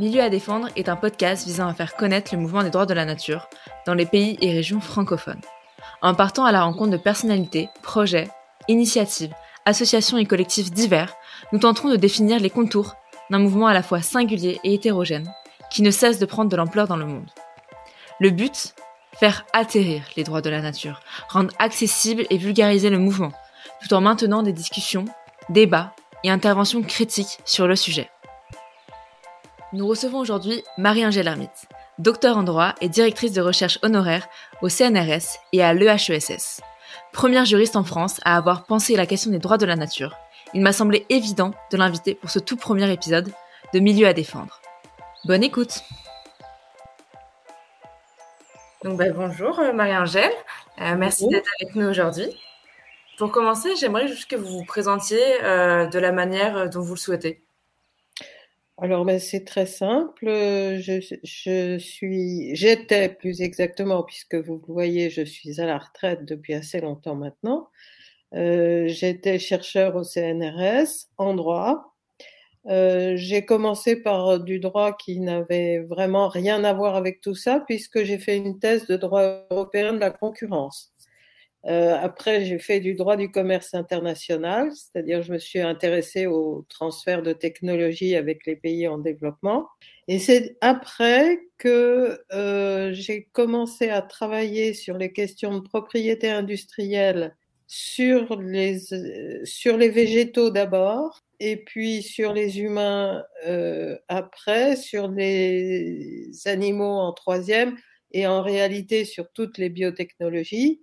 Milieu à défendre est un podcast visant à faire connaître le mouvement des droits de la nature dans les pays et régions francophones. En partant à la rencontre de personnalités, projets, initiatives, associations et collectifs divers, nous tenterons de définir les contours d'un mouvement à la fois singulier et hétérogène, qui ne cesse de prendre de l'ampleur dans le monde. Le but Faire atterrir les droits de la nature, rendre accessible et vulgariser le mouvement, tout en maintenant des discussions, débats et interventions critiques sur le sujet. Nous recevons aujourd'hui Marie-Angèle Hermite, docteur en droit et directrice de recherche honoraire au CNRS et à l'EHESS. Première juriste en France à avoir pensé la question des droits de la nature, il m'a semblé évident de l'inviter pour ce tout premier épisode de Milieu à défendre. Bonne écoute Donc, bah, Bonjour euh, Marie-Angèle, euh, merci d'être avec nous aujourd'hui. Pour commencer, j'aimerais juste que vous vous présentiez euh, de la manière dont vous le souhaitez. Alors, ben, c'est très simple. Je, je suis, j'étais plus exactement, puisque vous le voyez, je suis à la retraite depuis assez longtemps maintenant. Euh, j'étais chercheur au CNRS en droit. Euh, j'ai commencé par du droit qui n'avait vraiment rien à voir avec tout ça, puisque j'ai fait une thèse de droit européen de la concurrence. Euh, après, j'ai fait du droit du commerce international, c'est-à-dire je me suis intéressée au transfert de technologie avec les pays en développement. Et c'est après que euh, j'ai commencé à travailler sur les questions de propriété industrielle sur les, sur les végétaux d'abord, et puis sur les humains euh, après, sur les animaux en troisième, et en réalité sur toutes les biotechnologies.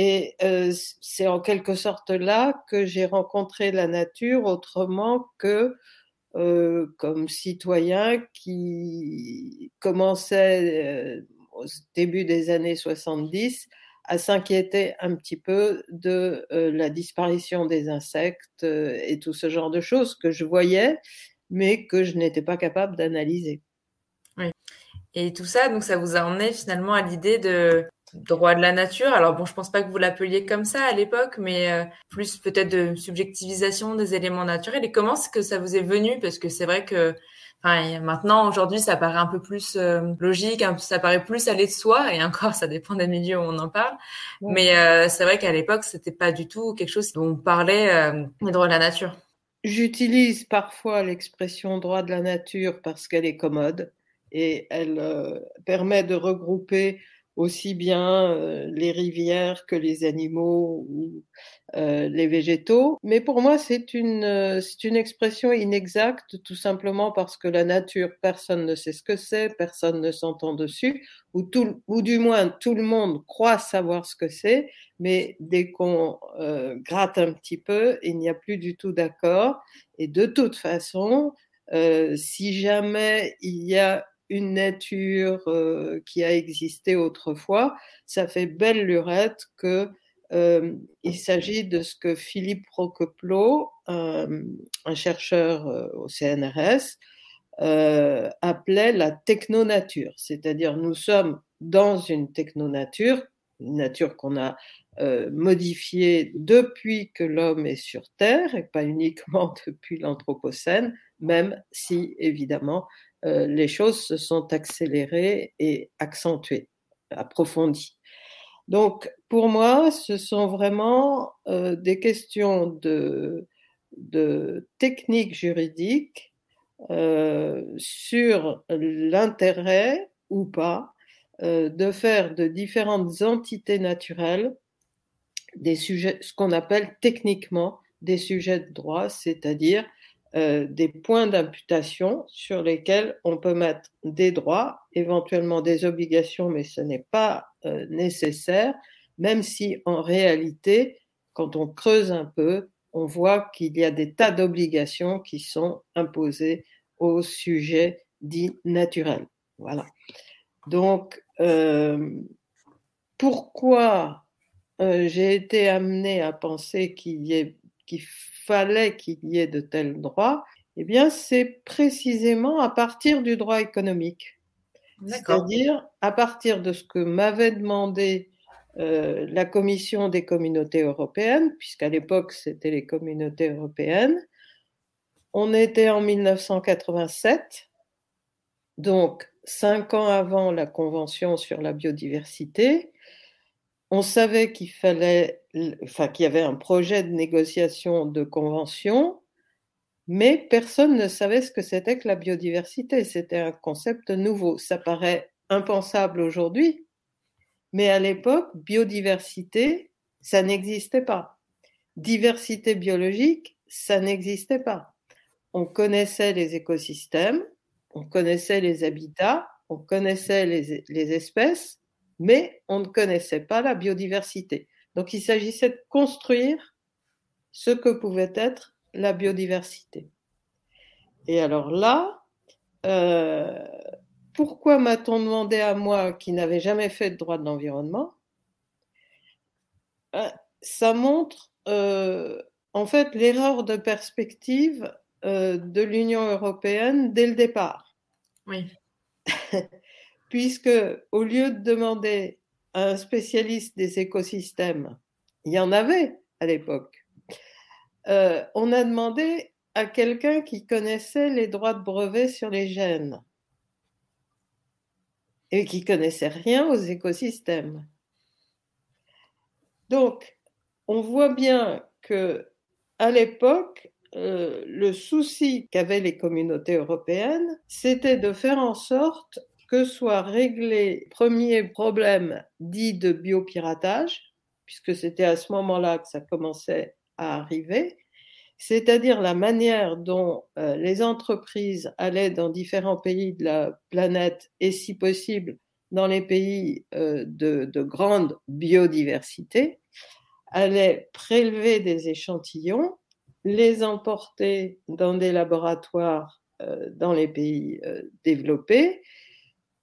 Et euh, c'est en quelque sorte là que j'ai rencontré la nature autrement que euh, comme citoyen qui commençait euh, au début des années 70 à s'inquiéter un petit peu de la disparition des insectes et tout ce genre de choses que je voyais, mais que je n'étais pas capable d'analyser. Oui. Et tout ça, donc ça vous a emmené finalement à l'idée de droit de la nature. Alors bon, je pense pas que vous l'appeliez comme ça à l'époque, mais euh, plus peut-être de subjectivisation des éléments naturels. Et comment est-ce que ça vous est venu? Parce que c'est vrai que enfin, maintenant, aujourd'hui, ça paraît un peu plus euh, logique, ça paraît plus aller de soi, et encore, ça dépend des milieux où on en parle. Mais euh, c'est vrai qu'à l'époque, c'était pas du tout quelque chose dont on parlait des droits de la nature. J'utilise parfois l'expression droit de la nature parce qu'elle est commode et elle permet de regrouper aussi bien euh, les rivières que les animaux ou euh, les végétaux. Mais pour moi, c'est une, euh, c'est une expression inexacte, tout simplement parce que la nature, personne ne sait ce que c'est, personne ne s'entend dessus, ou, tout, ou du moins tout le monde croit savoir ce que c'est, mais dès qu'on gratte un petit peu, il n'y a plus du tout d'accord. Et de toute façon, si jamais il y a une nature euh, qui a existé autrefois, ça fait belle lurette que euh, s'agit de ce que Philippe Roqueplot, un chercheur euh, au CNRS, appelait la technonature, c'est-à-dire nous sommes dans une technonature, une nature qu'on a modifiée depuis que l'homme est sur Terre et pas uniquement depuis l'Anthropocène, même si évidemment euh, les choses se sont accélérées et accentuées, approfondies. Donc, pour moi, ce sont vraiment euh, des questions de, technique juridique euh, sur l'intérêt ou pas de faire de différentes entités naturelles des sujets, ce qu'on appelle techniquement des sujets de droit, c'est-à-dire euh, des points d'imputation sur lesquels on peut mettre des droits, éventuellement des obligations, mais ce n'est pas euh, nécessaire, même si en réalité, quand on creuse un peu, on voit qu'il y a des tas d'obligations qui sont imposées aux sujets dits naturels. Voilà. Donc, euh, pourquoi j'ai été amenée à penser qu'il y ait qu'il fallait qu'il y ait de tels droits, eh bien, c'est précisément à partir du droit économique. C'est-à-dire à partir de ce que m'avait demandé euh, la Commission des communautés européennes, puisqu'à l'époque c'était les communautés européennes. On était en 1987 Donc, cinq ans avant la Convention sur la biodiversité, on savait qu'il fallait, enfin, qu'il y avait un projet de négociation de convention, mais personne ne savait ce que c'était que la biodiversité. C'était un concept nouveau. Ça paraît impensable aujourd'hui, mais à l'époque, biodiversité, ça n'existait pas. Diversité biologique, ça n'existait pas. On connaissait les écosystèmes, on connaissait les habitats, on connaissait les, espèces, mais on ne connaissait pas la biodiversité. Donc il s'agissait de construire ce que pouvait être la biodiversité. Et alors là, euh, pourquoi m'a-t-on demandé à moi, qui n'avais jamais fait de droit de l'environnement euh, Ça montre euh, en fait l'erreur de perspective de l'Union européenne dès le départ. Oui. puisque au lieu de demander à un spécialiste des écosystèmes, il y en avait à l'époque, euh, on a demandé à quelqu'un qui connaissait les droits de brevet sur les gènes et qui connaissait rien aux écosystèmes. Donc, on voit bien que à l'époque, euh, le souci qu'avaient les communautés européennes, c'était de faire en sorte que soit réglé le premier problème dit de biopiratage, puisque c'était à ce moment-là que ça commençait à arriver, c'est-à-dire la manière dont euh, les entreprises allaient dans différents pays de la planète et si possible dans les pays euh, de, de, grande biodiversité, allaient prélever des échantillons les emporter dans des laboratoires euh, dans les pays développés,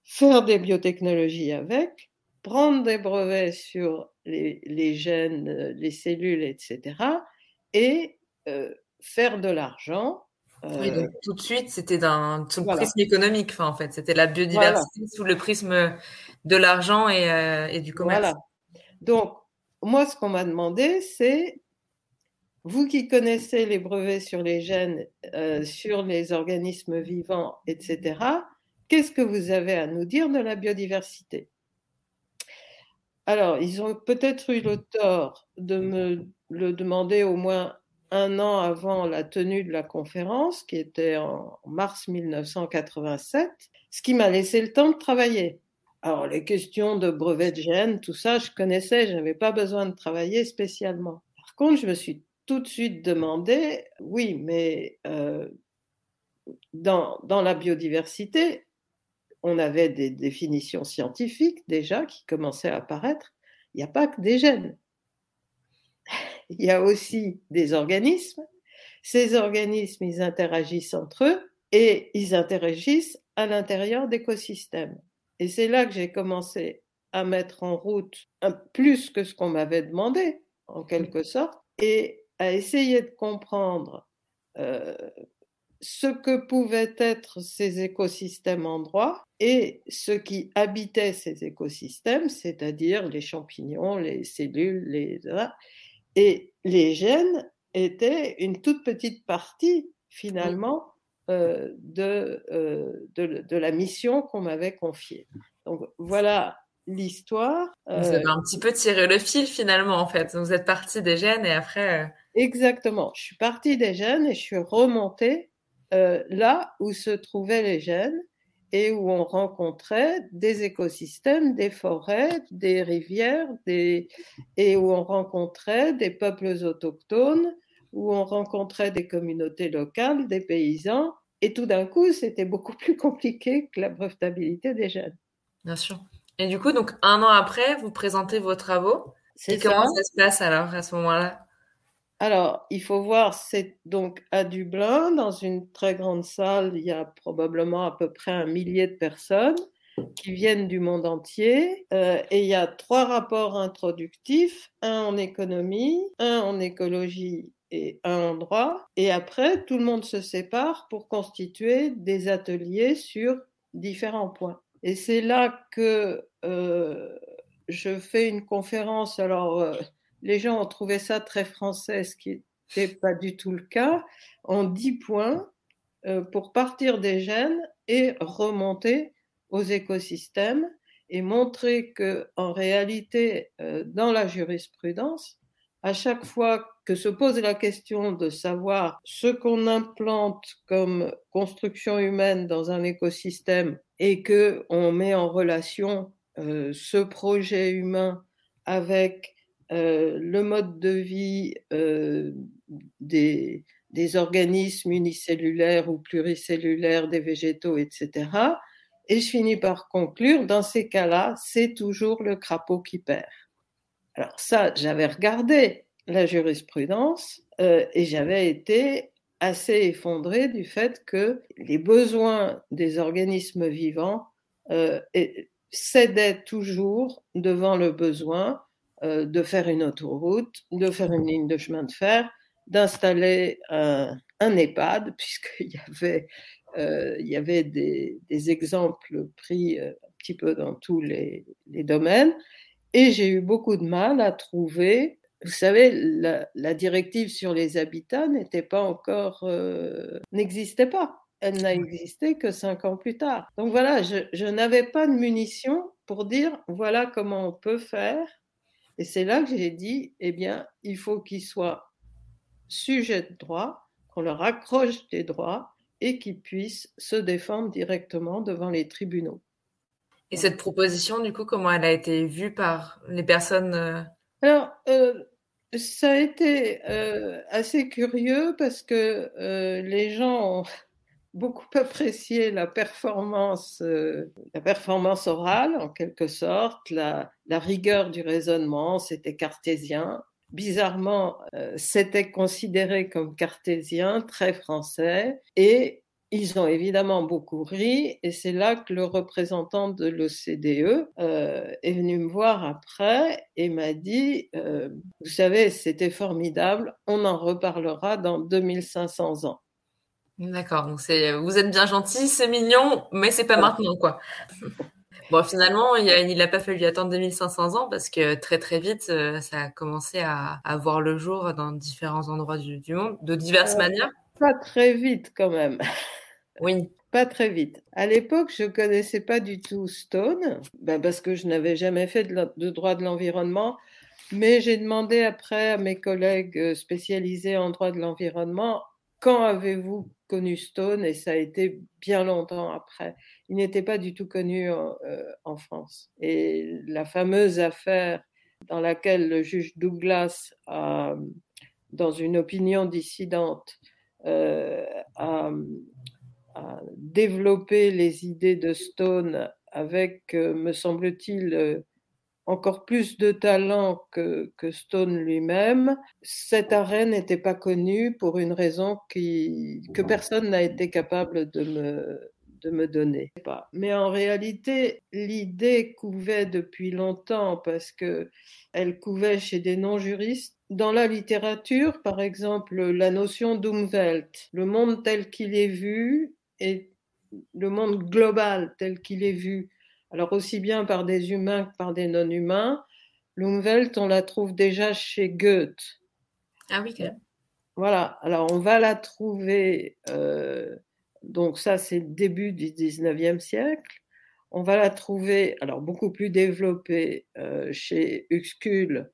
faire des biotechnologies avec, prendre des brevets sur les, gènes, euh, les cellules, etc., et faire de l'argent. Oui, donc tout de suite, c'était sous le prisme économique, en fait. C'était la biodiversité sous le prisme de l'argent et, et, du commerce. Voilà. Donc, moi, ce qu'on m'a demandé, c'est vous qui connaissez les brevets sur les gènes, euh, sur les organismes vivants, etc., qu'est-ce que vous avez à nous dire de la biodiversité? Alors, ils ont peut-être eu le tort de me le demander au moins un an avant la tenue de la conférence, qui était en mars 1987, ce qui m'a laissé le temps de travailler. Alors, les questions de brevets de gènes, tout ça, je connaissais, je n'avais pas besoin de travailler spécialement. Par contre, je me suis tout de suite demandé, oui, mais euh, dans, dans, la biodiversité, on avait des définitions scientifiques déjà qui commençaient à apparaître. Il n'y a pas que des gènes. Il y a aussi des organismes. Ces organismes, ils interagissent entre eux et ils interagissent à l'intérieur d'écosystèmes. Et c'est là que j'ai commencé à mettre en route un, plus que ce qu'on m'avait demandé, en quelque sorte, et à essayer de comprendre euh, ce que pouvaient être ces écosystèmes en droit et ce qui habitait ces écosystèmes, c'est-à-dire les champignons, les cellules, les... et les gènes étaient une toute petite partie finalement euh, de, euh, de, de, la mission qu'on m'avait confiée. Donc voilà l'histoire. Vous avez un petit peu tiré le fil finalement en fait. Vous êtes parti des gènes et après. Exactement. Je suis partie des gènes et je suis remontée euh, là où se trouvaient les gènes et où on rencontrait des écosystèmes, des forêts, des rivières, des... et où on rencontrait des peuples autochtones, où on rencontrait des communautés locales, des paysans. Et tout d'un coup, c'était beaucoup plus compliqué que la brevetabilité des gènes. Bien sûr. Et du coup, donc un an après, vous présentez vos travaux. Et comment ça se passe alors à ce moment-là? Alors, il faut voir, c'est donc à Dublin, dans une très grande salle, il y a probablement à peu près un millier de personnes qui viennent du monde entier. Euh, et il y a trois rapports introductifs, un en économie, un en écologie et un en droit. Et après, tout le monde se sépare pour constituer des ateliers sur différents points. Et c'est là que euh, je fais une conférence. Alors, euh, les gens ont trouvé ça très français, ce qui n'était pas du tout le cas, en dix points euh, pour partir des gènes et remonter aux écosystèmes et montrer que en réalité, euh, dans la jurisprudence, à chaque fois que se pose la question de savoir ce qu'on implante comme construction humaine dans un écosystème et que on met en relation euh, ce projet humain avec euh, le mode de vie euh, des, organismes unicellulaires ou pluricellulaires, des végétaux, etc. Et je finis par conclure, dans ces cas-là, c'est toujours le crapaud qui perd. Alors ça, j'avais regardé la jurisprudence euh, et j'avais été assez effondrée du fait que les besoins des organismes vivants cédaient toujours devant le besoin euh, de faire une autoroute, de faire une ligne de chemin de fer, d'installer un, un, EHPAD, puisqu'il y avait, euh, il y avait des, exemples pris euh, un petit peu dans tous les, domaines. Et j'ai eu beaucoup de mal à trouver vous savez, la, directive sur les habitats n'était pas encore, n'existait pas. Elle n'a existé que cinq ans plus tard. Donc voilà, je, je n'avais pas de munitions pour dire voilà comment on peut faire. Et c'est là que j'ai dit, eh bien, il faut qu'ils soient sujets de droit, qu'on leur accroche des droits et qu'ils puissent se défendre directement devant les tribunaux. Et cette proposition, du coup, comment elle a été vue par les personnes euh, alors, euh, ça a été euh, assez curieux parce que euh, les gens ont beaucoup apprécié la performance, euh, la performance orale en quelque sorte, la, rigueur du raisonnement, c'était cartésien. Bizarrement, euh, c'était considéré comme cartésien, très français, et ils ont évidemment beaucoup ri et c'est là que le représentant de l'OCDE euh, est venu me voir après et m'a dit, vous savez, c'était formidable, on en reparlera dans 2500 ans. D'accord, donc c'est, vous êtes bien gentil, c'est mignon, mais c'est pas maintenant quoi. Bon, finalement, il n'a pas fallu attendre 2500 ans parce que très très vite, euh, ça a commencé à, à voir le jour dans différents endroits du, du monde, de diverses euh, manières. Pas très vite quand même. Oui. Pas très vite. À l'époque, je connaissais pas du tout Stone, ben parce que je n'avais jamais fait de, de droit de l'environnement. Mais j'ai demandé après à mes collègues euh, spécialisés en droit de l'environnement, quand avez-vous connu Stone? Et ça a été bien longtemps après. Il n'était pas du tout connu en, euh, France. Et la fameuse affaire dans laquelle le juge Douglas, dans une opinion dissidente, euh, a à développer les idées de Stone avec, euh, me semble-t-il, euh, encore plus de talent que, que Stone lui-même. Cet arrêt n'était pas connu pour une raison qui, que personne n'a été capable de me, de me donner. Mais en réalité, l'idée couvait depuis longtemps parce que elle couvait chez des non-juristes. Dans la littérature, par exemple, la notion d'Umwelt, le monde tel qu'il est vu, et le monde global tel qu'il est vu, alors aussi bien par des humains que par des non-humains, l'Umwelt, on la trouve déjà chez Goethe. Ah oui, quand Voilà, alors on va la trouver, euh, donc ça c'est le début du 19e siècle, on va la trouver, alors beaucoup plus développée euh, chez Uxküll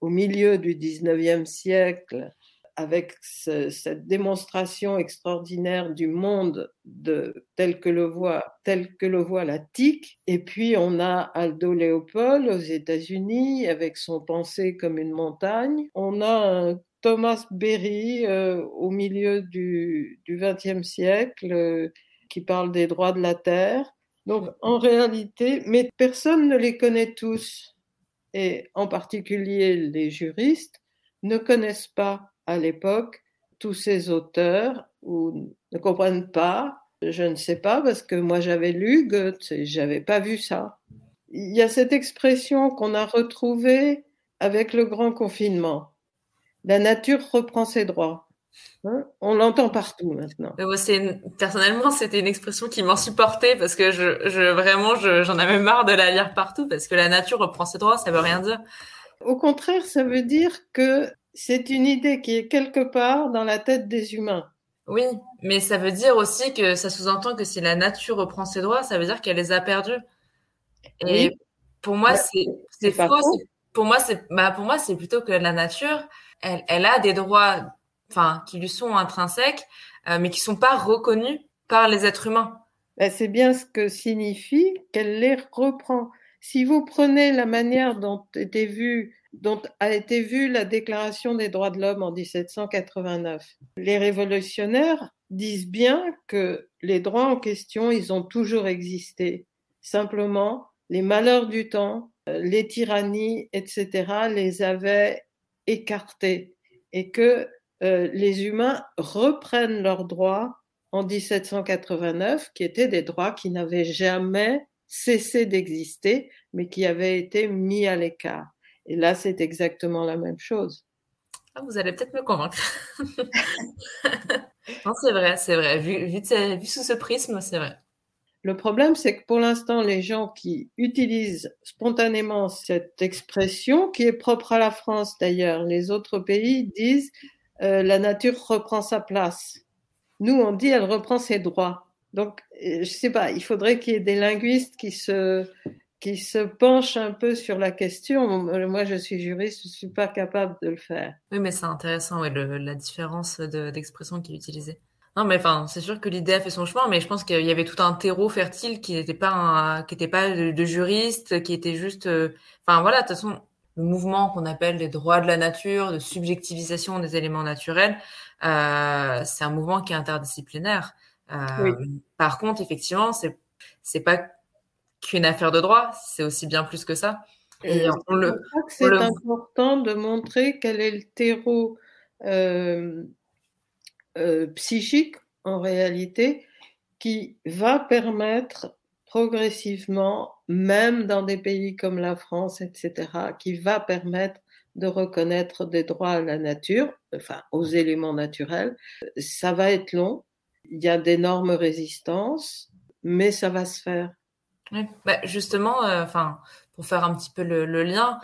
au milieu du 19e siècle, avec ce, cette démonstration extraordinaire du monde de, tel que le voit la TIC et puis on a Aldo Leopold aux États-Unis avec son pensée comme une montagne. On a Thomas Berry euh, au milieu du XXe siècle euh, qui parle des droits de la terre. Donc en réalité mais personne ne les connaît tous. Et en particulier les juristes ne connaissent pas à l'époque tous ces auteurs ou ne comprennent pas. Je ne sais pas parce que moi j'avais lu Goethe et j'avais pas vu ça. Il y a cette expression qu'on a retrouvée avec le grand confinement. La nature reprend ses droits. Hein? On l'entend partout maintenant. Une... Personnellement, c'était une expression qui m'insupportait parce que je, je vraiment, j'en avais marre de la lire partout parce que la nature reprend ses droits, ça veut rien dire. Au contraire, ça veut dire que c'est une idée qui est quelque part dans la tête des humains. Oui, mais ça veut dire aussi que ça sous-entend que si la nature reprend ses droits, ça veut dire qu'elle les a perdus. Et pour moi, bah, c'est faux. Pour moi, c'est bah, pour moi, c'est plutôt que la nature, elle, elle a des droits, enfin, qui lui sont intrinsèques, euh, mais qui sont pas reconnus par les êtres humains. Bah, c'est bien ce que signifie qu'elle les reprend. Si vous prenez la manière dont était vue dont a été vue la Déclaration des droits de l'homme en 1789. Les révolutionnaires disent bien que les droits en question, ils ont toujours existé. Simplement, les malheurs du temps, les tyrannies, etc., les avaient écartés et que euh, les humains reprennent leurs droits en 1789, qui étaient des droits qui n'avaient jamais cessé d'exister, mais qui avaient été mis à l'écart. Et là, c'est exactement la même chose. Ah, vous allez peut-être me convaincre. non, c'est vrai, c'est vrai. Vu, vu, sous ce prisme, c'est vrai. Le problème, c'est que pour l'instant, les gens qui utilisent spontanément cette expression, qui est propre à la France d'ailleurs, les autres pays disent euh, la nature reprend sa place. Nous, on dit elle reprend ses droits. Donc, euh, je sais pas, il faudrait qu'il y ait des linguistes qui se qui se penche un peu sur la question. Moi, je suis juriste, je suis pas capable de le faire. Oui, mais c'est intéressant, ouais, la différence d'expression qui est utilisée. Non, mais enfin, c'est sûr que l'idée a fait son chemin, mais je pense qu'il y avait tout un terreau fertile qui n'était pas, qui était pas de, juriste, qui était juste, euh, enfin voilà, de toute façon, le mouvement qu'on appelle les droits de la nature, de subjectivisation des éléments naturels, euh, c'est un mouvement qui est interdisciplinaire. Euh, Par contre, effectivement, c'est c'est pas qu'une affaire de droit, c'est aussi bien plus que ça. Et on le, c'est important de montrer quel est le terreau euh, euh, psychique en réalité qui va permettre progressivement, même dans des pays comme la France, etc., qui va permettre de reconnaître des droits à la nature, enfin aux éléments naturels. Ça va être long, il y a d'énormes résistances, mais ça va se faire. Bah, justement, euh, enfin, pour faire un petit peu le, lien,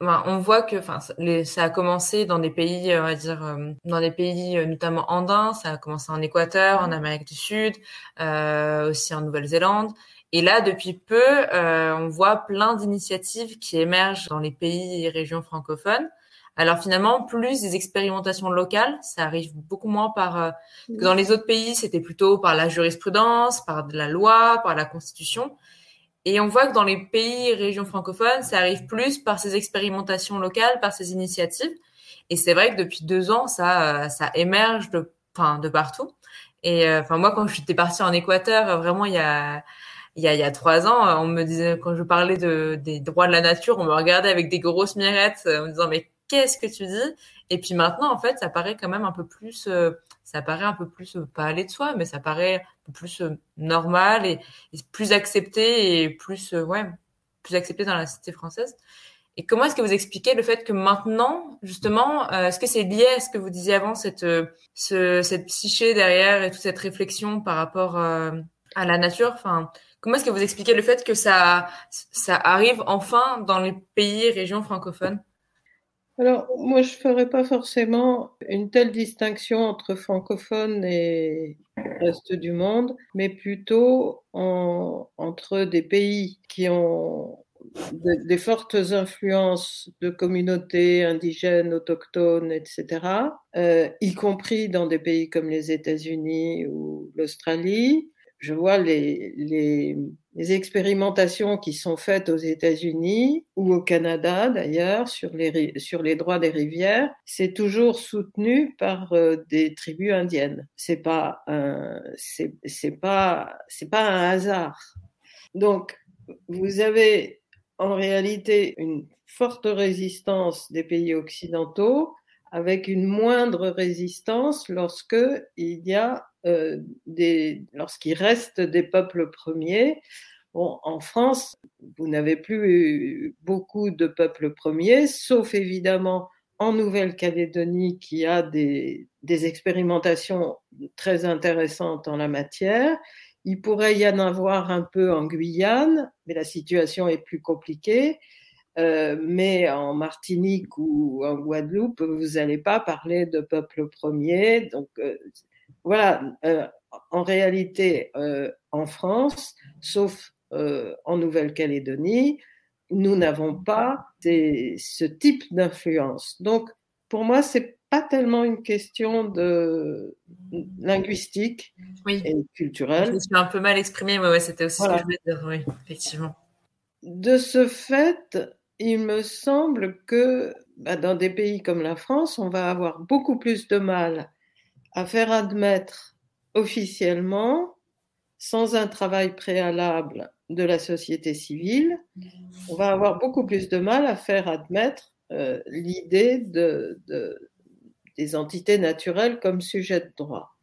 ben, on voit que, enfin, ça a commencé dans des pays, on va dire, euh, dans des pays euh, notamment andins. Ça a commencé en Équateur, en Amérique du Sud, aussi en Nouvelle-Zélande. Et là, depuis peu, on voit plein d'initiatives qui émergent dans les pays et régions francophones. Alors finalement, plus des expérimentations locales, ça arrive beaucoup moins par que dans les autres pays, c'était plutôt par la jurisprudence, par de la loi, par la constitution. Et on voit que dans les pays et régions francophones, ça arrive plus par ces expérimentations locales, par ces initiatives. Et c'est vrai que depuis deux ans, ça, euh, ça émerge de, enfin, de partout. Et euh, enfin, moi, quand j'étais partie en Équateur, euh, vraiment, il y a, il y a, il y a trois ans, on me disait, quand je parlais de, des droits de la nature, on me regardait avec des grosses mirettes en me disant, mais qu'est-ce que tu dis. Et puis maintenant, en fait, ça paraît quand même un peu plus, ça paraît un peu plus, pas aller de soi, mais ça paraît un peu plus normal et, plus accepté et plus, ouais, plus accepté dans la cité française. Et comment est-ce que vous expliquez le fait que maintenant, justement, est-ce que c'est lié à ce que vous disiez avant, cette, ce, cette psyché derrière et toute cette réflexion par rapport à la nature? Enfin, comment est-ce que vous expliquez le fait que ça, ça arrive enfin dans les pays et régions francophones? Alors, moi, je ne ferais pas forcément une telle distinction entre francophones et reste du monde, mais plutôt entre des pays qui ont des fortes influences de communautés indigènes, autochtones, etc., euh, y compris dans des pays comme les États-Unis ou l'Australie, je vois les, les, les, expérimentations qui sont faites aux États-Unis ou au Canada d'ailleurs sur les, sur les droits des rivières, c'est toujours soutenu par euh, des tribus indiennes. C'est pas un, c'est, c'est pas, c'est pas un hasard. Donc, vous avez en réalité une forte résistance des pays occidentaux avec une moindre résistance lorsque il y a euh, des, lorsqu'il reste des peuples premiers. En France, vous n'avez plus beaucoup de peuples premiers, sauf évidemment en Nouvelle-Calédonie qui a des, expérimentations très intéressantes en la matière. Il pourrait y en avoir un peu en Guyane, mais la situation est plus compliquée. Euh, mais en Martinique ou en Guadeloupe, vous n'allez pas parler de peuple premier. Donc, euh, voilà, en réalité, en France, sauf en Nouvelle-Calédonie, nous n'avons pas ce type d'influence. Donc, pour moi, c'est pas tellement une question de linguistique et culturelle. Je me suis un peu mal exprimée, ouais, c'était aussi ce que je voulais dire, oui, effectivement. De ce fait, il me semble que bah, dans des pays comme la France, on va avoir beaucoup plus de mal à faire admettre officiellement, sans un travail préalable de la société civile, on va avoir beaucoup plus de mal à faire admettre euh, l'idée de, des entités naturelles comme sujet de droit.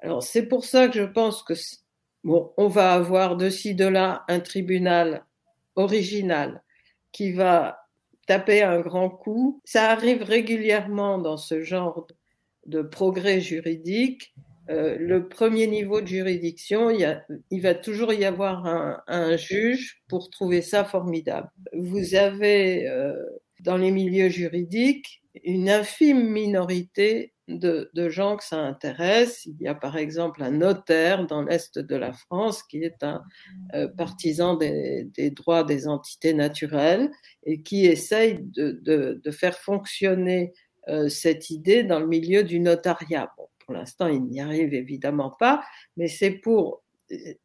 Alors c'est pour ça que je pense que bon, on va avoir de ci de là un tribunal original qui va taper un grand coup. Ça arrive régulièrement dans ce genre de progrès juridique. Euh, le premier niveau de juridiction, il, va toujours y avoir un, un, juge pour trouver ça formidable. Vous avez euh, dans les milieux juridiques une infime minorité de, de, gens que ça intéresse. Il y a par exemple un notaire dans l'Est de la France qui est un euh, partisan des, des, droits des entités naturelles et qui essaye de, de, de faire fonctionner euh, cette idée dans le milieu du notariat. Bon, pour l'instant, il n'y arrive évidemment pas, mais c'est pour,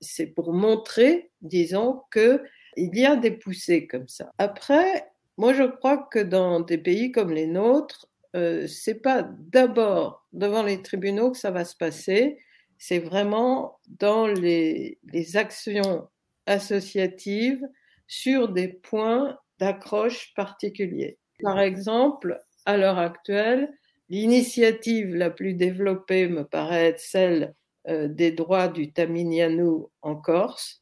c'est pour montrer, disons, que il y a des poussées comme ça. Après, moi, je crois que dans des pays comme les nôtres, euh, c'est pas d'abord devant les tribunaux que ça va se passer, c'est vraiment dans les, actions associatives sur des points d'accroche particuliers. Par exemple, à l'heure actuelle, l'initiative la plus développée me paraît être celle euh, des droits du Taminianou en Corse.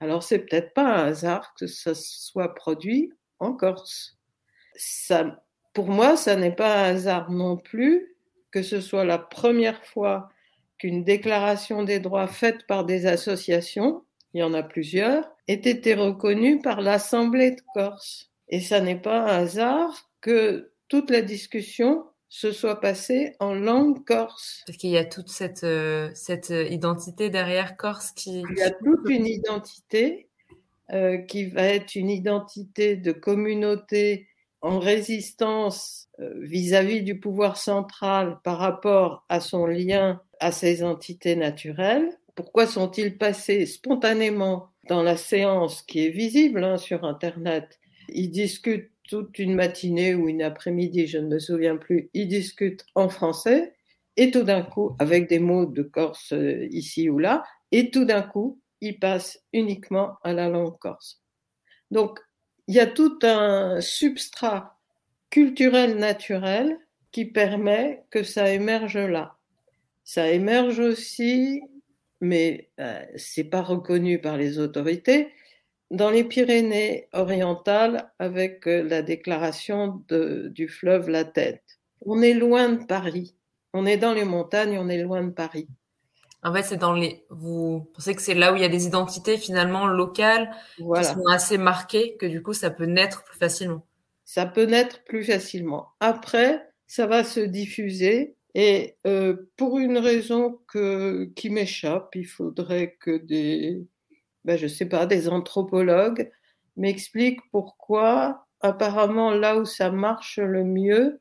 Alors c'est peut-être pas un hasard que ça soit produit en Corse. Ça, pour moi, ça n'est pas un hasard non plus que ce soit la première fois qu'une déclaration des droits faite par des associations, il y en a plusieurs, ait été reconnue par l'Assemblée de Corse. Et ça n'est pas un hasard que toute la discussion se soit passée en langue corse. Parce qu'il y a toute cette, euh, cette identité derrière corse qui... Il y a toute une identité euh, qui va être une identité de communauté en résistance euh, vis-à-vis du pouvoir central par rapport à son lien à ces entités naturelles. Pourquoi sont-ils passés spontanément dans la séance qui est visible hein, sur Internet? Ils discutent toute une matinée ou une après-midi, je ne me souviens plus, ils discutent en français et tout d'un coup, avec des mots de Corse euh, ici ou là, et tout d'un coup, il passe uniquement à la langue corse. Donc, il y a tout un substrat culturel naturel qui permet que ça émerge là. Ça émerge aussi, mais euh, c'est pas reconnu par les autorités, dans les Pyrénées orientales avec euh, la déclaration du fleuve La Tête. On est loin de Paris. On est dans les montagnes, on est loin de Paris. En fait, c'est dans les. Vous pensez que c'est là où il y a des identités finalement locales qui sont assez marquées, que du coup, ça peut naître plus facilement. Ça peut naître plus facilement. Après, ça va se diffuser et euh, pour une raison que qui m'échappe, il faudrait que des, ben, je sais pas, des anthropologues m'expliquent pourquoi apparemment là où ça marche le mieux,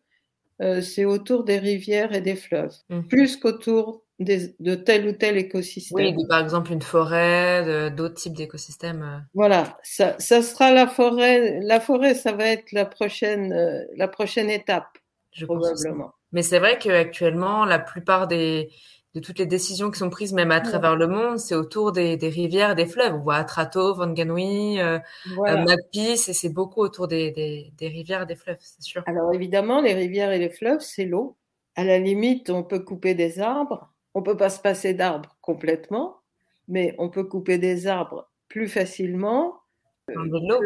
euh, c'est autour des rivières et des fleuves, mmh. plus qu'autour de tel ou tel écosystème. Oui, par exemple une forêt, d'autres types d'écosystèmes. Euh. Voilà, ça, ça sera la forêt. La forêt, ça va être la prochaine, euh, la prochaine étape, Je probablement. Mais c'est vrai qu'actuellement, la plupart des, de toutes les décisions qui sont prises, même à travers le monde, c'est autour des, des, rivières, des fleuves. On voit Atrato, Wanganui, euh, voilà. et c'est beaucoup autour des, des, des rivières et des fleuves, c'est sûr. Alors évidemment, les rivières et les fleuves, c'est l'eau. À la limite, on peut couper des arbres, on peut pas se passer d'arbres complètement, mais on peut couper des arbres plus facilement. L'eau,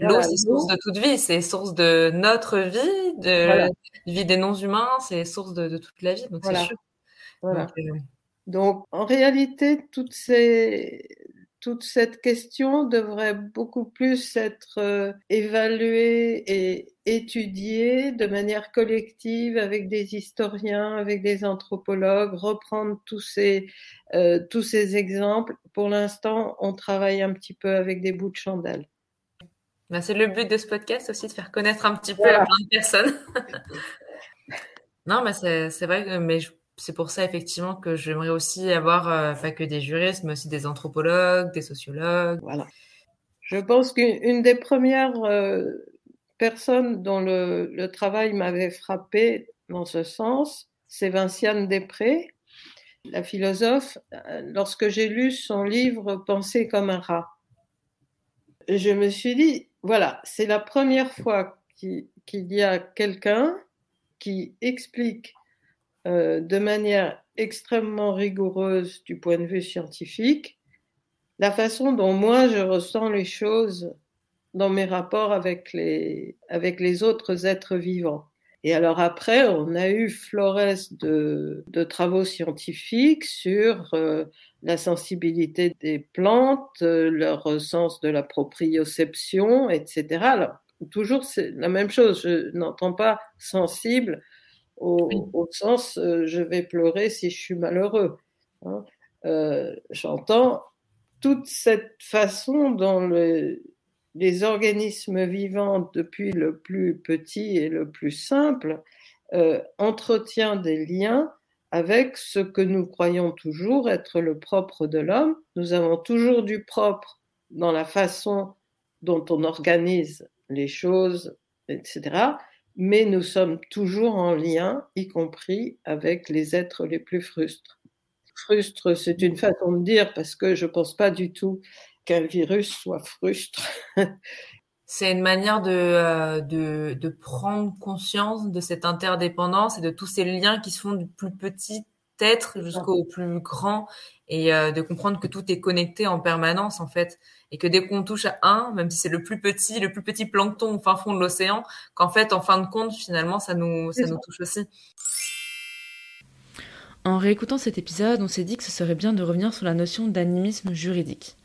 l'eau, c'est source de toute vie, c'est source de notre vie, de la vie des non-humains, c'est source de, toute la vie, donc c'est sûr. Donc, en réalité, toutes ces, toute cette question devrait beaucoup plus être euh, évaluée et étudiée de manière collective avec des historiens, avec des anthropologues, reprendre tous ces, euh, tous ces exemples. Pour l'instant, on travaille un petit peu avec des bouts de chandelle. Ben, c'est le but de ce podcast aussi, de faire connaître un petit peu à plein de personnes. non, mais c'est vrai, mais c'est pour ça effectivement que j'aimerais aussi avoir euh, pas que des juristes, mais aussi des anthropologues, des sociologues. Voilà. Je pense qu'une des premières euh, personnes dont le, le travail m'avait frappé dans ce sens, c'est Vinciane Després, la philosophe. Euh, lorsque j'ai lu son livre Penser comme un rat, je me suis dit, voilà, c'est la première fois qu'il y a quelqu'un qui explique euh, de manière extrêmement rigoureuse du point de vue scientifique la façon dont moi je ressens les choses dans mes rapports avec les, autres êtres vivants. Et alors après, on a eu flores de, travaux scientifiques sur euh, la sensibilité des plantes, leur sens de la proprioception, etc. Alors, toujours la même chose. Je n'entends pas sensible au, sens euh, je vais pleurer si je suis malheureux. Hein. J'entends toute cette façon dont le, les organismes vivants, depuis le plus petit et le plus simple, euh, entretiennent des liens avec ce que nous croyons toujours être le propre de l'homme. Nous avons toujours du propre dans la façon dont on organise les choses, etc. Mais nous sommes toujours en lien, y compris avec les êtres les plus frustres. Frustre, c'est une façon de dire parce que je ne pense pas du tout qu'un virus soit frustre. C'est une manière euh, de, de, prendre conscience de cette interdépendance et de tous ces liens qui se font du plus petit être jusqu'au plus grand et euh, de comprendre que tout est connecté en permanence en fait et que dès qu'on touche à un, même si c'est le plus petit, le plus petit plancton au fin fond de l'océan, qu'en fait en fin de compte finalement ça nous ça nous touche aussi. En réécoutant cet épisode, on s'est dit que ce serait bien de revenir sur la notion d'animisme juridique.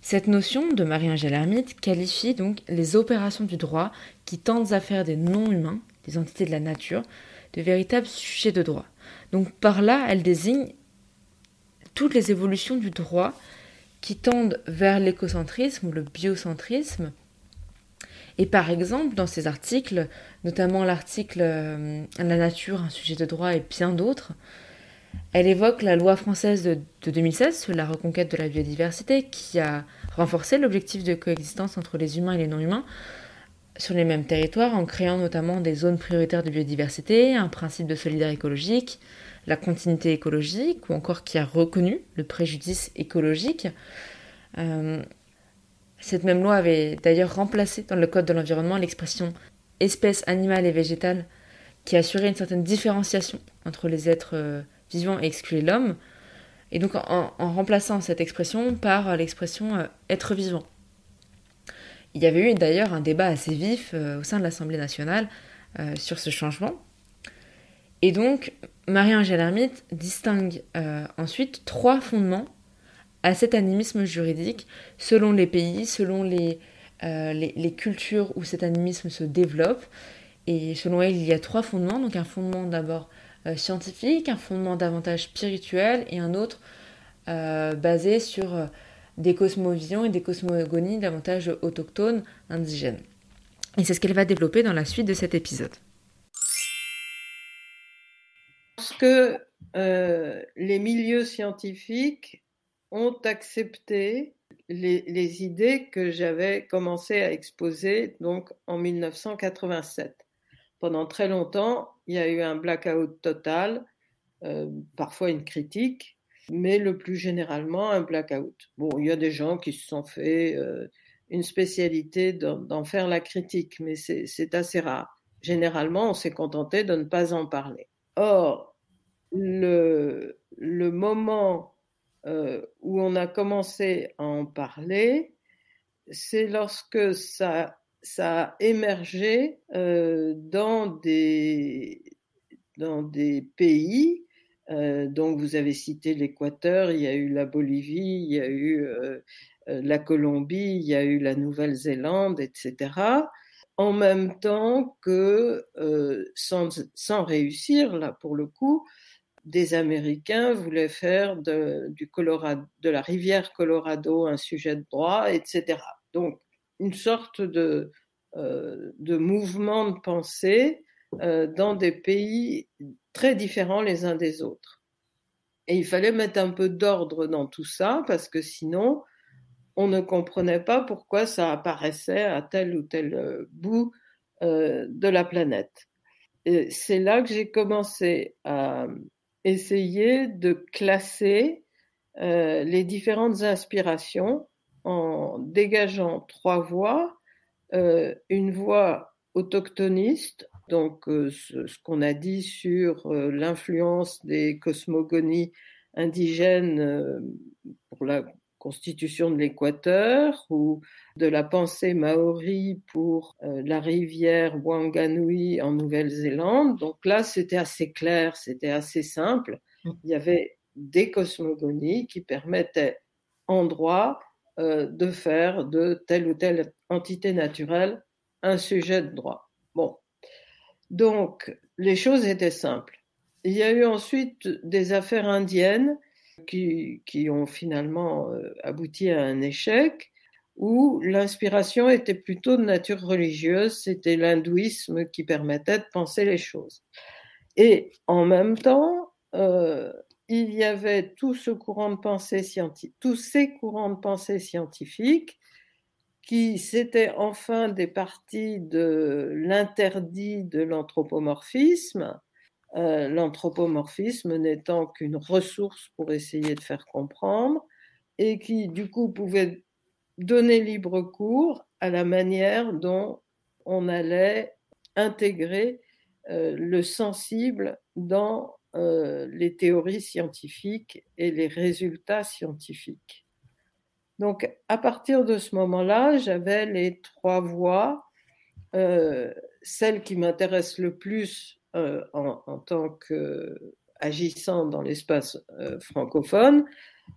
Cette notion de Marie-Angèle Hermite qualifie donc les opérations du droit qui tendent à faire des non-humains, des entités de la nature, de véritables sujets de droit. Donc par là, elle désigne toutes les évolutions du droit qui tendent vers l'écocentrisme ou le biocentrisme. Et par exemple, dans ces articles, notamment l'article euh, La nature, un sujet de droit et bien d'autres, elle évoque la loi française de, 2016 sur la reconquête de la biodiversité qui a renforcé l'objectif de coexistence entre les humains et les non-humains sur les mêmes territoires en créant notamment des zones prioritaires de biodiversité, un principe de solidarité écologique, la continuité écologique ou encore qui a reconnu le préjudice écologique. Euh, cette même loi avait d'ailleurs remplacé dans le Code de l'environnement l'expression espèce animale et végétale qui assurait une certaine différenciation entre les êtres euh, vivant et excluer l'homme. Et donc en, remplaçant cette expression par l'expression euh, être vivant. Il y avait eu d'ailleurs un débat assez vif euh, au sein de l'Assemblée nationale euh, sur ce changement. Et donc Marie-Angèle Hermite distingue ensuite trois fondements à cet animisme juridique selon les pays, selon les, cultures où cet animisme se développe. Et selon elle, il y a trois fondements. Donc un fondement d'abord euh, scientifique, un fondement davantage spirituel et un autre euh, basé sur euh, des cosmovisions et des cosmogonies davantage autochtones, indigènes. Et c'est ce qu'elle va développer dans la suite de cet épisode. Parce que les milieux scientifiques ont accepté les, les idées que j'avais commencé à exposer donc en 1987 pendant très longtemps, il y a eu un blackout total, euh, parfois une critique, mais le plus généralement un blackout. Bon, il y a des gens qui se sont fait euh, une spécialité d'en faire la critique, mais c'est assez rare. Généralement, on s'est contenté de ne pas en parler. Or, le, moment euh, où on a commencé à en parler, c'est lorsque ça a émergé euh, dans des pays donc vous avez cité l'Équateur, il y a eu la Bolivie, il y a eu la Colombie, il y a eu la Nouvelle-Zélande, etc. En même temps que, sans, réussir, là pour le coup, des Américains voulaient faire de, du Colorado, de la rivière Colorado un sujet de droit, etc. Donc, une sorte euh, de mouvement de pensée euh, dans des pays très différents les uns des autres. Et il fallait mettre un peu d'ordre dans tout ça parce que sinon, on ne comprenait pas pourquoi ça apparaissait à tel ou tel euh, bout de la planète. C'est là que j'ai commencé à essayer de classer les différentes inspirations en dégageant trois voies euh, une voix autochtoniste, donc euh, ce, qu'on a dit sur euh, l'influence des cosmogonies indigènes pour la constitution de l'Équateur ou de la pensée maori pour la rivière Wanganui en Nouvelle-Zélande. Donc là, c'était assez clair, c'était assez simple. Il y avait des cosmogonies qui permettaient en droit euh, de faire de telle ou telle entité naturelle un sujet de droit. Bon. Donc, les choses étaient simples. Il y a eu ensuite des affaires indiennes qui, qui ont finalement euh, abouti à un échec, où l'inspiration était plutôt de nature religieuse, c'était l'hindouisme qui permettait de penser les choses. Et en même temps, euh, il y avait tout ce courant de pensée scientifique, tous ces courants de pensée scientifiques qui s'étaient enfin des parties de l'interdit de l'anthropomorphisme, euh, l'anthropomorphisme n'étant qu'une ressource pour essayer de faire comprendre, et qui du coup pouvaient donner libre cours à la manière dont on allait intégrer euh, le sensible dans euh, les théories scientifiques et les résultats scientifiques. Donc, à partir de ce moment-là, j'avais les trois voies. Euh, celle qui m'intéresse le plus euh, en, tant qu'agissant dans l'espace francophone,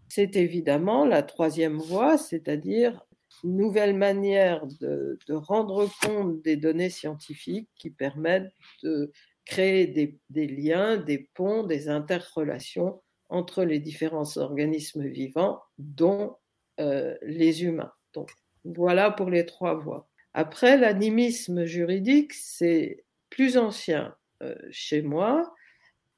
c'est évidemment la troisième voie, c'est-à-dire une nouvelle manière de, de, rendre compte des données scientifiques qui permettent de créer des, liens, des ponts, des interrelations entre les différents organismes vivants, dont euh, les humains. Donc, voilà pour les trois voies. Après, l'animisme juridique, c'est plus ancien euh, chez moi.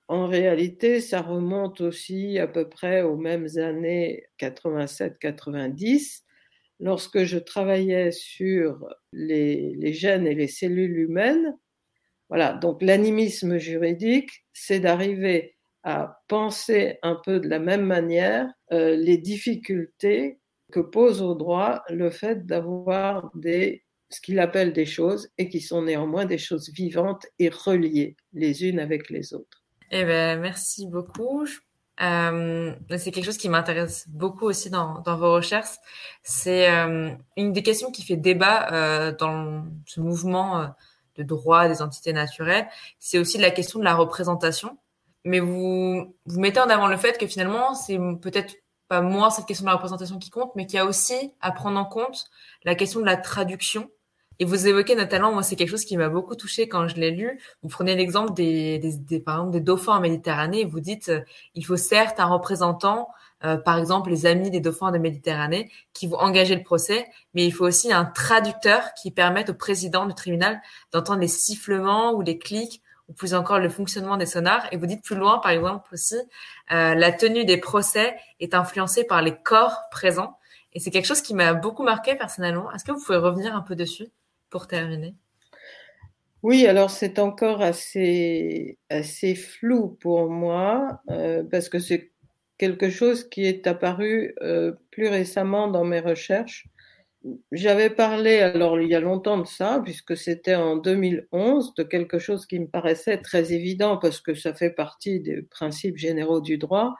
En réalité, ça remonte aussi à peu près aux mêmes années 87-90, lorsque je travaillais sur les, gènes et les cellules humaines voilà, donc l'animisme juridique, c'est d'arriver à penser un peu de la même manière euh, les difficultés que pose au droit le fait d'avoir des ce qu'il appelle des choses et qui sont néanmoins des choses vivantes et reliées les unes avec les autres. Eh ben, merci beaucoup. Euh, c'est quelque chose qui m'intéresse beaucoup aussi dans, vos recherches. C'est euh, une des questions qui fait débat euh, dans ce mouvement de droit des entités naturelles, c'est aussi la question de la représentation. Mais vous, vous mettez en avant le fait que finalement, c'est peut-être pas moins cette question de la représentation qui compte, mais qu'il y a aussi à prendre en compte la question de la traduction. Et vous évoquez notamment, moi, c'est quelque chose qui m'a beaucoup touché quand je l'ai lu. Vous prenez l'exemple des, des, des, par exemple, des dauphins en Méditerranée vous dites, euh, il faut certes un représentant euh, par exemple les amis des dauphins de Méditerranée, qui vont engager le procès, mais il faut aussi un traducteur qui permette au président du tribunal d'entendre les sifflements ou les clics ou plus encore le fonctionnement des sonars. Et vous dites plus loin, par exemple aussi, euh, la tenue des procès est influencée par les corps présents. Et c'est quelque chose qui m'a beaucoup marqué personnellement. Est-ce que vous pouvez revenir un peu dessus pour terminer? Oui, alors c'est encore assez, assez flou pour moi, euh, parce que c'est quelque chose qui est apparu euh, plus récemment dans mes recherches. J'avais parlé, alors il y a longtemps de ça, puisque c'était en 2011, de quelque chose qui me paraissait très évident parce que ça fait partie des principes généraux du droit.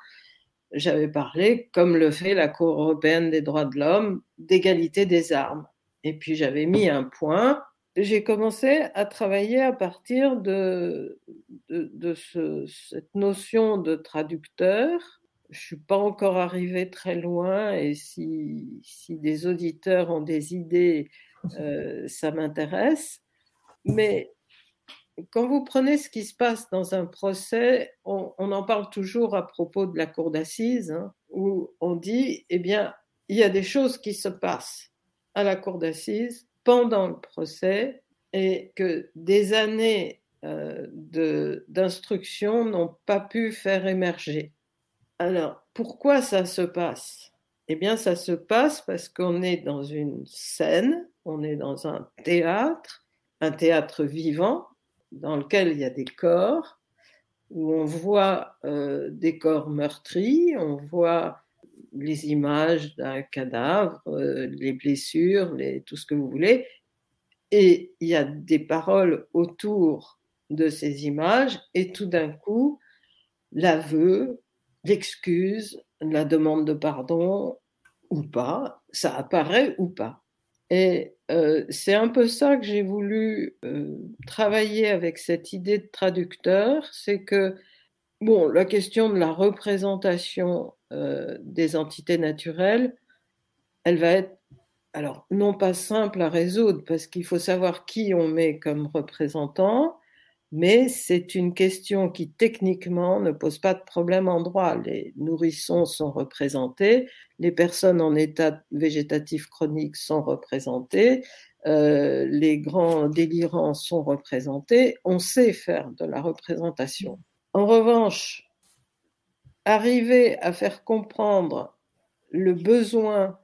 J'avais parlé, comme le fait la Cour européenne des droits de l'homme, d'égalité des armes. Et puis j'avais mis un point j'ai commencé à travailler à partir de, cette notion de traducteur. Je suis pas encore arrivée très loin et si, des auditeurs ont des idées, euh, ça m'intéresse. Mais quand vous prenez ce qui se passe dans un procès, on, en parle toujours à propos de la cour d'assises, hein, où on dit, eh bien, il y a des choses qui se passent à la cour d'assises pendant le procès et que des années euh, d'instruction n'ont pas pu faire émerger. Alors, pourquoi ça se passe? Eh bien, ça se passe parce qu'on est dans une scène, on est dans un théâtre, un théâtre vivant, dans lequel il y a des corps, où on voit euh, des corps meurtris, on voit les images d'un cadavre, euh, les blessures, les, tout ce que vous voulez, et il y a des paroles autour de ces images, et tout d'un coup, l'aveu, l'excuse, la demande de pardon ou pas, ça apparaît ou pas. Et euh, c'est un peu ça que j'ai voulu euh, travailler avec cette idée de traducteur, c'est que, bon, la question de la représentation euh, des entités naturelles, elle va être, alors, non pas simple à résoudre, parce qu'il faut savoir qui on met comme représentant, mais c'est une question qui techniquement ne pose pas de problème en droit. Les nourrissons sont représentés, les personnes en état végétatif chronique sont représentées, euh, les grands délirants sont représentés. On sait faire de la représentation. En revanche, arriver à faire comprendre le besoin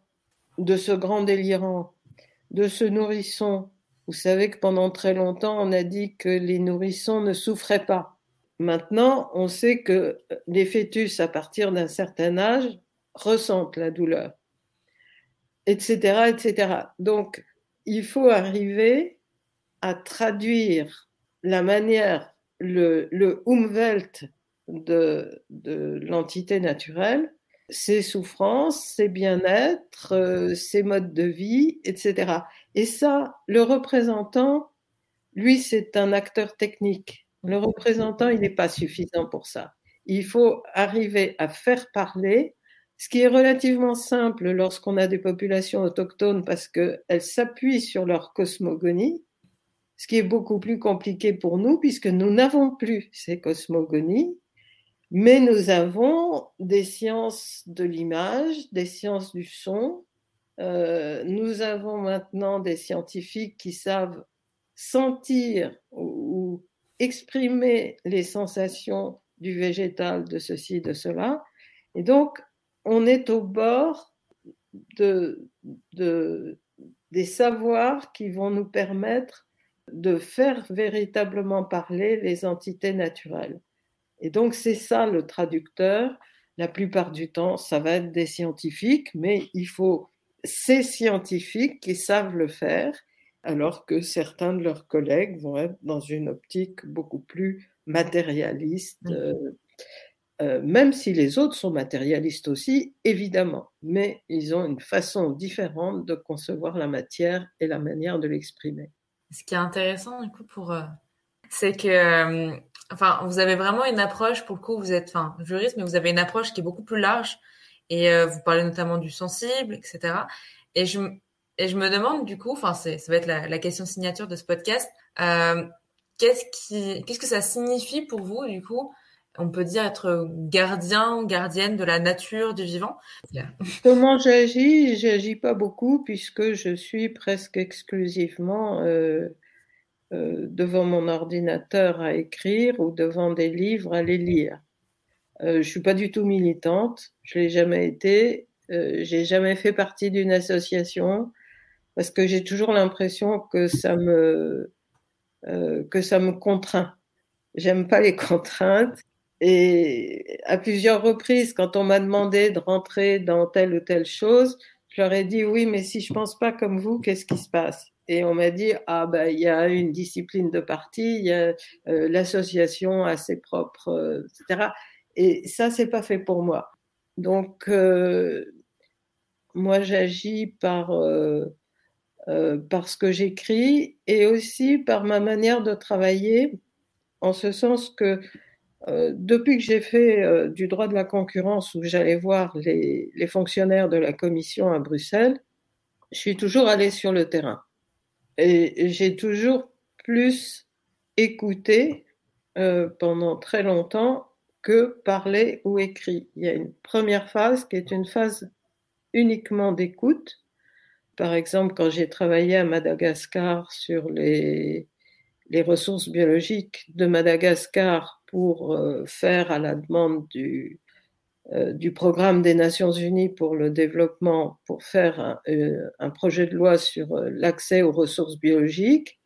de ce grand délirant, de ce nourrisson, vous savez que pendant très longtemps, on a dit que les nourrissons ne souffraient pas. Maintenant, on sait que les fœtus, à partir d'un certain âge, ressentent la douleur, etc., etc. Donc, il faut arriver à traduire la manière, le, umwelt de, de l'entité naturelle, ses souffrances, ses bien-être, euh, ses modes de vie, etc. Et ça, le représentant, lui, c'est un acteur technique. Le représentant, il n'est pas suffisant pour ça. Il faut arriver à faire parler, ce qui est relativement simple lorsqu'on a des populations autochtones parce qu'elles s'appuient sur leur cosmogonie, ce qui est beaucoup plus compliqué pour nous puisque nous n'avons plus ces cosmogonies, mais nous avons des sciences de l'image, des sciences du son, euh, nous avons maintenant des scientifiques qui savent sentir ou, exprimer les sensations du végétal, de ceci, de cela. Et donc, on est au bord de, des savoirs qui vont nous permettre de faire véritablement parler les entités naturelles. Et donc, c'est ça le traducteur. La plupart du temps, ça va être des scientifiques, mais il faut ces scientifiques qui savent le faire, alors que certains de leurs collègues vont être dans une optique beaucoup plus matérialiste, mmh. euh, euh, même si les autres sont matérialistes aussi, évidemment, mais ils ont une façon différente de concevoir la matière et la manière de l'exprimer. Ce qui est intéressant, du coup, pour, euh, c'est que, enfin, vous avez vraiment une approche, pour le coup, vous êtes, enfin, juriste, mais vous avez une approche qui est beaucoup plus large et euh, vous parlez notamment du sensible, etc. Et je, me demande du coup, enfin, ça va être la, question signature de ce podcast, euh, qu'est-ce que ça signifie pour vous, du coup, on peut dire être gardien, gardienne de la nature, du vivant? Comment j'agis? J'agis pas beaucoup puisque je suis presque exclusivement euh, devant mon ordinateur à écrire ou devant des livres à les lire. Euh, je suis pas du tout militante, je l'ai jamais été. Euh, j'ai jamais fait partie d'une association parce que j'ai toujours l'impression que ça me euh, que ça me contraint. J'aime pas les contraintes. Et à plusieurs reprises, quand on m'a demandé de rentrer dans telle ou telle chose, je leur ai dit oui, mais si je pense pas comme vous, qu'est-ce qui se passe? Et on m'a dit ah ben il y a une discipline de parti, il y a euh, l'association a ses propres, euh, etc. Et ça, c'est pas fait pour moi. Donc, euh, moi, j'agis par, euh, euh, ce que j'écris et aussi par ma manière de travailler, en ce sens que euh, depuis que j'ai fait du droit de la concurrence où j'allais voir les, fonctionnaires de la commission à Bruxelles, je suis toujours allée sur le terrain. Et j'ai toujours plus écouté pendant très longtemps que parler ou écrit. Il y a une première phase qui est une phase uniquement d'écoute par exemple, quand j'ai travaillé à Madagascar sur les, ressources biologiques de Madagascar pour euh, faire à la demande du, euh, du programme des Nations Unies pour le développement, pour faire un, euh, un projet de loi sur l'accès aux ressources biologiques,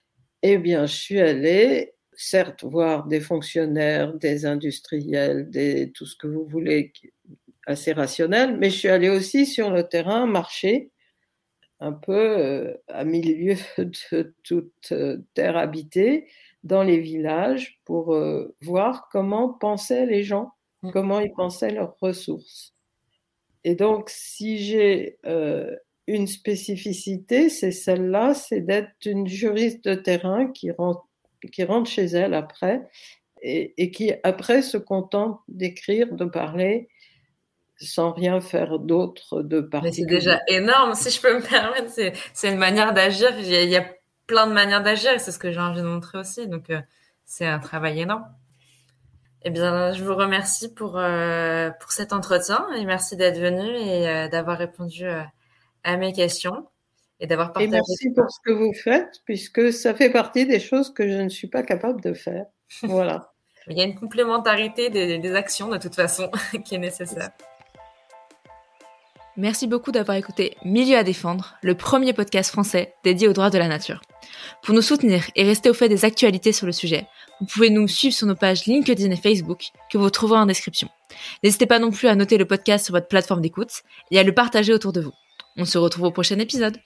eh bien, je suis allée, certes, voir des fonctionnaires, des industriels, des, tout ce que vous voulez, assez rationnel, mais je suis allée aussi sur le terrain marcher un peu euh, à milieu de toute euh, terre habitée, dans les villages, pour euh, voir comment pensaient les gens, mmh. comment ils pensaient leurs ressources. Et donc, si j'ai une spécificité, c'est celle-là, c'est d'être une juriste de terrain qui rentre, qui rentre chez elle après et, et qui après se contente d'écrire, de parler sans rien faire d'autre de particulier. Mais c'est déjà énorme, si je peux me permettre. C'est une manière d'agir. Il, il, y a plein de manières d'agir et c'est ce que j'ai envie de montrer aussi. Donc, euh, c'est un travail énorme. Eh bien, je vous remercie pour, euh, pour cet entretien et merci d'être venu et euh, d'avoir répondu à mes questions et d'avoir partagé. Et merci pour ce que vous faites puisque ça fait partie des choses que je ne suis pas capable de faire. Voilà. Il y a une complémentarité des, des actions de toute façon qui est nécessaire. Merci beaucoup d'avoir écouté Milieu à défendre, le premier podcast français dédié aux droits de la nature. Pour nous soutenir et rester au fait des actualités sur le sujet, vous pouvez nous suivre sur nos pages LinkedIn et Facebook que vous trouverez en description. N'hésitez pas non plus à noter le podcast sur votre plateforme d'écoute et à le partager autour de vous. On se retrouve au prochain épisode.